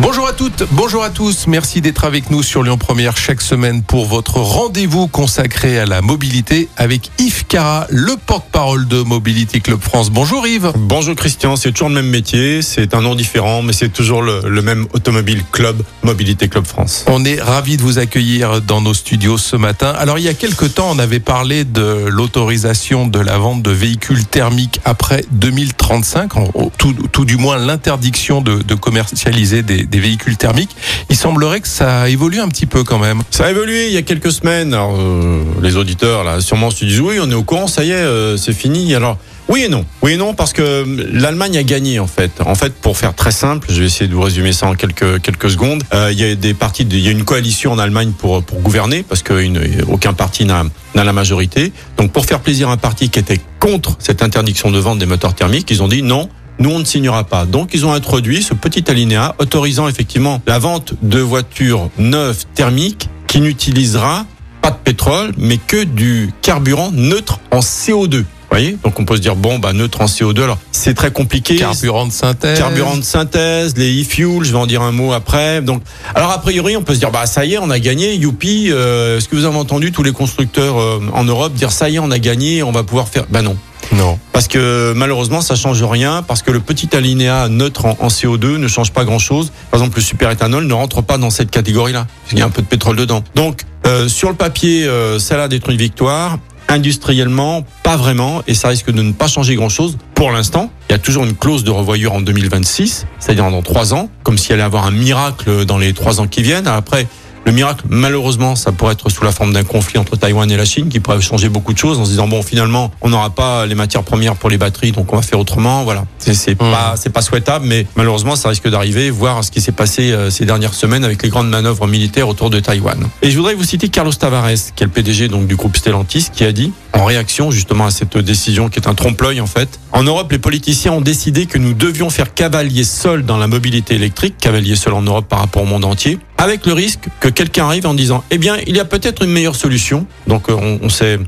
Bonjour à toutes, bonjour à tous. Merci d'être avec nous sur Lyon Première chaque semaine pour votre rendez-vous consacré à la mobilité avec Yves Cara, le porte-parole de Mobility Club France. Bonjour Yves. Bonjour Christian, c'est toujours le même métier, c'est un nom différent, mais c'est toujours le, le même automobile club, Mobilité Club France. On est ravis de vous accueillir dans nos studios ce matin. Alors il y a quelque temps, on avait parlé de l'autorisation de la vente de véhicules thermiques après 2035, en- au- tout, tout du moins l'interdiction de, de commercialiser des, des véhicules thermiques. Il semblerait que ça évolue un petit peu quand même. Ça a évolué il y a quelques semaines. Alors, euh, les auditeurs là, sûrement se disent oui, on est au courant, ça y est, euh, c'est fini. Alors oui et non, oui et non parce que l'Allemagne a gagné en fait. En fait, pour faire très simple, je vais essayer de vous résumer ça en quelques quelques secondes. Euh, il y a des partis, il y a une coalition en Allemagne pour pour gouverner parce que une- aucun parti n'a n'a la majorité. Donc pour faire plaisir à un parti qui était contre cette interdiction de vente des moteurs thermiques, ils ont dit non. Nous, on ne signera pas. Donc, ils ont introduit ce petit alinéa autorisant effectivement la vente de voitures neuves thermiques qui n'utilisera pas de pétrole, mais que du carburant neutre en CO2. Vous voyez? Donc, on peut se dire, bon, bah, neutre en CO2, alors c'est très compliqué. Carburant de synthèse. Carburant de synthèse, les e-fuels, je vais en dire un mot après. Donc, alors a priori, on peut se dire, bah ça y est, on a gagné, youpi. Euh, Est-ce que vous avez entendu tous les constructeurs euh, en Europe dire, ça y est, on a gagné, on va pouvoir faire? Bah non. Non. Parce que malheureusement, ça change rien, parce que le petit alinéa neutre en, en CO2 ne change pas grand-chose. Par exemple, le superéthanol ne rentre pas dans cette catégorie-là, parce qu'il y a un peu de pétrole dedans. Donc, euh, sur le papier, euh, ça a d'être une victoire. Industriellement, pas vraiment, et ça risque de ne pas changer grand-chose. Pour l'instant, il y a toujours une clause de revoyure en 2026, c'est-à-dire dans trois ans, comme s'il allait avoir un miracle dans les trois ans qui viennent. Après, le miracle, malheureusement, ça pourrait être sous la forme d'un conflit entre Taïwan et la Chine qui pourrait changer beaucoup de choses en se disant bon, finalement, on n'aura pas les matières premières pour les batteries, donc on va faire autrement. Voilà, c'est Hmm. pas c'est pas souhaitable, mais malheureusement, ça risque d'arriver. Voir ce qui s'est passé euh, ces dernières semaines avec les grandes manœuvres militaires autour de Taïwan. Et je voudrais vous citer Carlos Tavares, qui est le PDG donc du groupe Stellantis, qui a dit en réaction justement à cette décision qui est un trompe-l'œil en fait. En Europe, les politiciens ont décidé que nous devions faire cavalier seul dans la mobilité électrique, cavalier seul en Europe par rapport au monde entier, avec le risque que quelqu'un arrive en disant eh bien il y a peut-être une meilleure solution. Donc euh, on, on s'est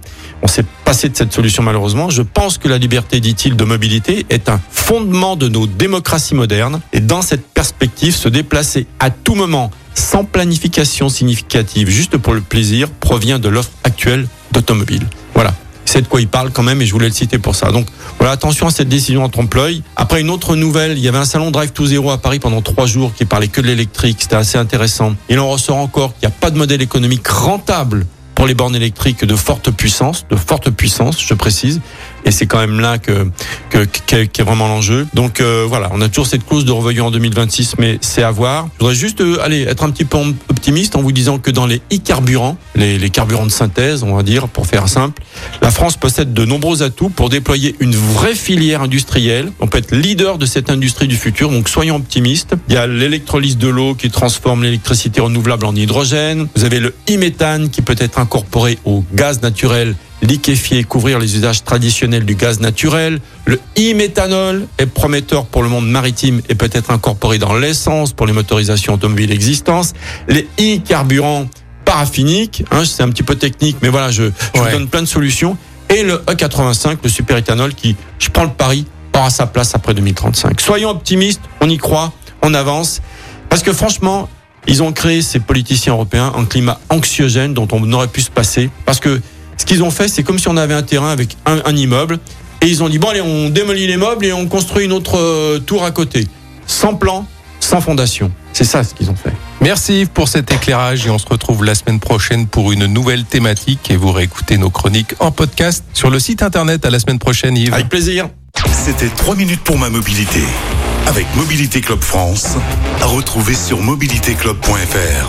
on s'est passé de cette solution malheureusement. Je pense que la liberté, dit-il, de mobilité est un fondement de nos démocraties modernes et dans cette perspective, se déplacer à tout moment sans planification significative, juste pour le plaisir, provient de l'offre actuelle d'automobile. Voilà. C'est de quoi il parle quand même et je voulais le citer pour ça. Donc voilà, attention à cette décision en trompe-l'œil. Après une autre nouvelle, il y avait un salon Drive to Zero à Paris pendant trois jours qui parlait que de l'électrique. C'était assez intéressant. Il en ressort encore qu'il n'y a pas de modèle économique rentable pour les bornes électriques de forte puissance, de forte puissance, je précise. Et c'est quand même là que que qu'est qu'est vraiment l'enjeu. Donc euh, voilà, on a toujours cette clause de revoyure en 2026, mais c'est à voir. Je voudrais juste euh, aller être un petit peu optimiste en vous disant que dans les e-carburants, les, les carburants de synthèse, on va dire, pour faire simple, la France possède de nombreux atouts pour déployer une vraie filière industrielle. On peut être leader de cette industrie du futur, donc soyons optimistes. Il y a l'électrolyse de l'eau qui transforme l'électricité renouvelable en hydrogène. Vous avez le e-méthane qui peut être incorporé au gaz naturel liquéfier, couvrir les usages traditionnels du gaz naturel. Le e-méthanol est prometteur pour le monde maritime et peut être incorporé dans l'essence pour les motorisations automobiles existantes. Les e-carburants paraffiniques, hein, c'est un petit peu technique, mais voilà, je, je Ouais. vous donne plein de solutions. Et le E85, le superéthanol, qui, je prends le pari, aura sa place après 2035. Soyons optimistes, on y croit, on avance. Parce que franchement, ils ont créé, ces politiciens européens, un climat anxiogène dont on aurait pu se passer. Parce que ce qu'ils ont fait, c'est comme si on avait un terrain avec un, un immeuble. Et ils ont dit, bon allez, on démolit les meubles et on construit une autre euh, tour à côté. Sans plan, sans fondation. C'est ça ce qu'ils ont fait. Merci Yves pour cet éclairage et on se retrouve la semaine prochaine pour une nouvelle thématique et vous réécoutez nos chroniques en podcast sur le site internet. À la semaine prochaine Yves. Avec plaisir. C'était 3 minutes pour ma mobilité avec Mobilité Club France. À retrouver sur mobilitéclub.fr.